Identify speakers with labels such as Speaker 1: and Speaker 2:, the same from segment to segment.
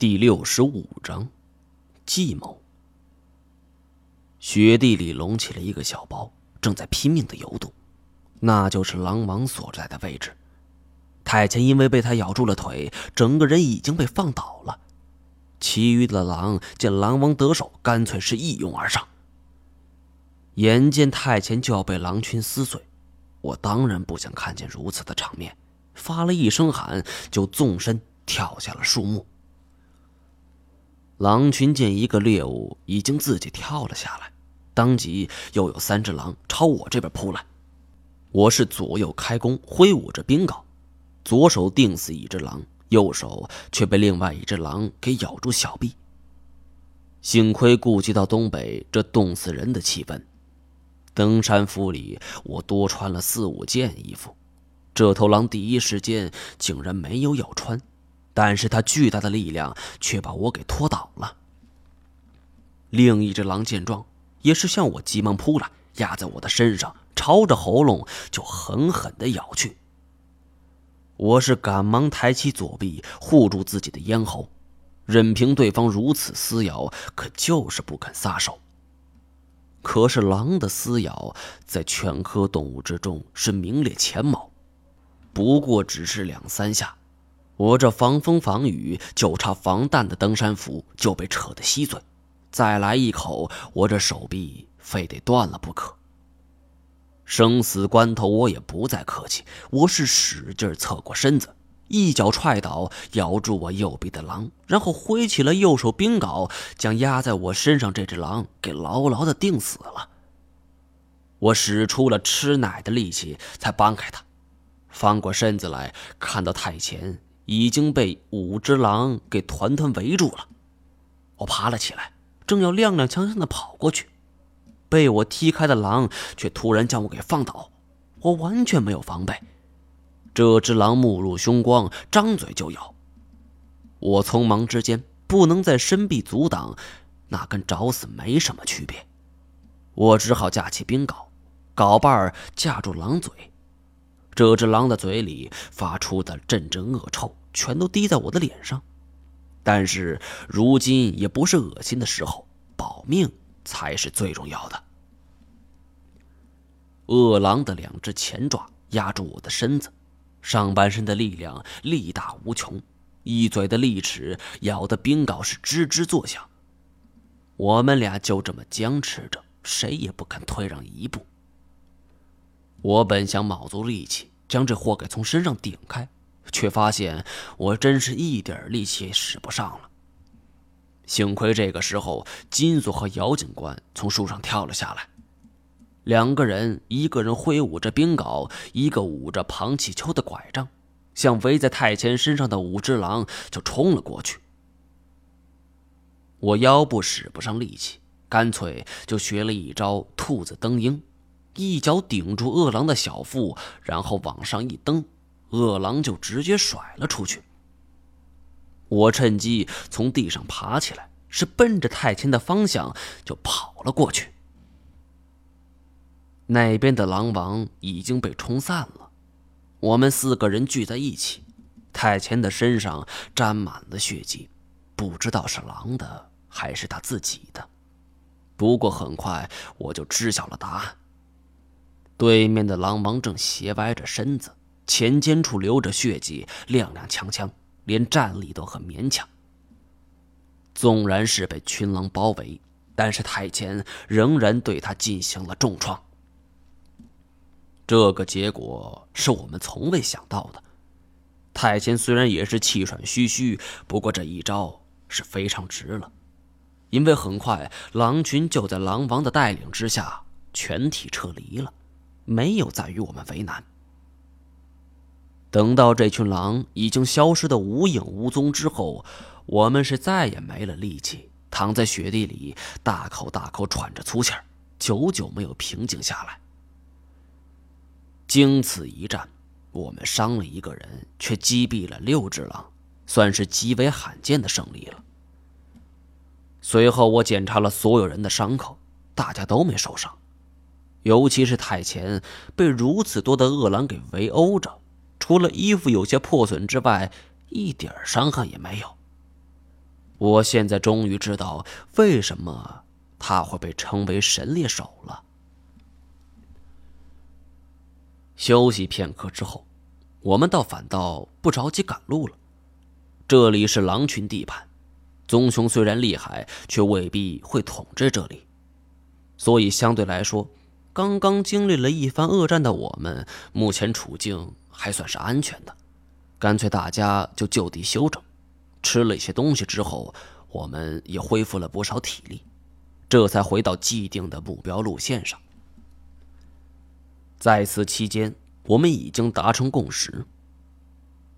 Speaker 1: 第六十五章，计谋。雪地里隆起了一个小包，正在拼命的游动，那就是狼王所在的位置。太监因为被他咬住了腿，整个人已经被放倒了。其余的狼见狼王得手，干脆是一拥而上。眼见太监就要被狼群撕碎，我当然不想看见如此的场面，发了一声喊，就纵身跳下了树木。狼群见一个猎物已经自己跳了下来，当即又有三只狼朝我这边扑来。我是左右开弓，挥舞着冰镐，左手定死一只狼，右手却被另外一只狼给咬住小臂。幸亏顾及到东北这冻死人的气氛，登山服里我多穿了四五件衣服。这头狼第一时间竟然没有咬穿。但是他巨大的力量却把我给拖倒了。另一只狼见状，也是向我急忙扑来，压在我的身上，朝着喉咙就狠狠的咬去。我是赶忙抬起左臂护住自己的咽喉，任凭对方如此撕咬，可就是不肯撒手。可是狼的撕咬在犬科动物之中是名列前茅，不过只是两三下。我这防风防雨就差防弹的登山服就被扯得稀碎，再来一口，我这手臂非得断了不可。生死关头，我也不再客气，我是使劲侧过身子，一脚踹倒咬住我右臂的狼，然后挥起了右手冰镐，将压在我身上这只狼给牢牢的钉死了。我使出了吃奶的力气才搬开它，翻过身子来看到太前。已经被五只狼给团团围住了，我爬了起来，正要踉踉跄跄的跑过去，被我踢开的狼却突然将我给放倒，我完全没有防备。这只狼目露凶光，张嘴就咬。我匆忙之间不能再伸臂阻挡，那跟找死没什么区别，我只好架起冰镐，镐把儿架住狼嘴。这只狼的嘴里发出的阵阵恶臭。全都滴在我的脸上，但是如今也不是恶心的时候，保命才是最重要的。恶狼的两只前爪压住我的身子，上半身的力量力大无穷，一嘴的利齿咬的冰镐是吱吱作响。我们俩就这么僵持着，谁也不肯退让一步。我本想卯足力气将这货给从身上顶开。却发现我真是一点力气也使不上了。幸亏这个时候，金锁和姚警官从树上跳了下来，两个人，一个人挥舞着冰镐，一个舞着庞启秋的拐杖，向围在太前身上的五只狼就冲了过去。我腰部使不上力气，干脆就学了一招兔子蹬鹰，一脚顶住恶狼的小腹，然后往上一蹬。恶狼就直接甩了出去。我趁机从地上爬起来，是奔着太谦的方向就跑了过去。那边的狼王已经被冲散了，我们四个人聚在一起，太谦的身上沾满了血迹，不知道是狼的还是他自己的。不过很快我就知晓了答案。对面的狼王正斜歪着身子。前肩处流着血迹，踉踉跄跄，连站立都很勉强。纵然是被群狼包围，但是太监仍然对他进行了重创。这个结果是我们从未想到的。太监虽然也是气喘吁吁，不过这一招是非常值了，因为很快狼群就在狼王的带领之下全体撤离了，没有再与我们为难。等到这群狼已经消失的无影无踪之后，我们是再也没了力气，躺在雪地里大口大口喘着粗气儿，久久没有平静下来。经此一战，我们伤了一个人，却击毙了六只狼，算是极为罕见的胜利了。随后我检查了所有人的伤口，大家都没受伤，尤其是太前被如此多的恶狼给围殴着。除了衣服有些破损之外，一点伤痕也没有。我现在终于知道为什么他会被称为神猎手了。休息片刻之后，我们倒反倒不着急赶路了。这里是狼群地盘，棕熊虽然厉害，却未必会统治这里，所以相对来说，刚刚经历了一番恶战的我们，目前处境还算是安全的。干脆大家就就地休整，吃了一些东西之后，我们也恢复了不少体力，这才回到既定的目标路线上。在此期间，我们已经达成共识。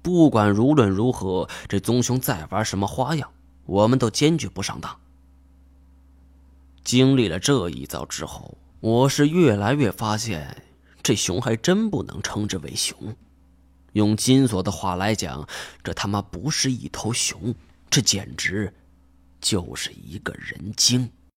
Speaker 1: 不管无论如何，这棕熊再玩什么花样，我们都坚决不上当。经历了这一遭之后，我是越来越发现，这熊还真不能称之为熊。用金锁的话来讲，这他妈不是一头熊，这简直就是一个人精。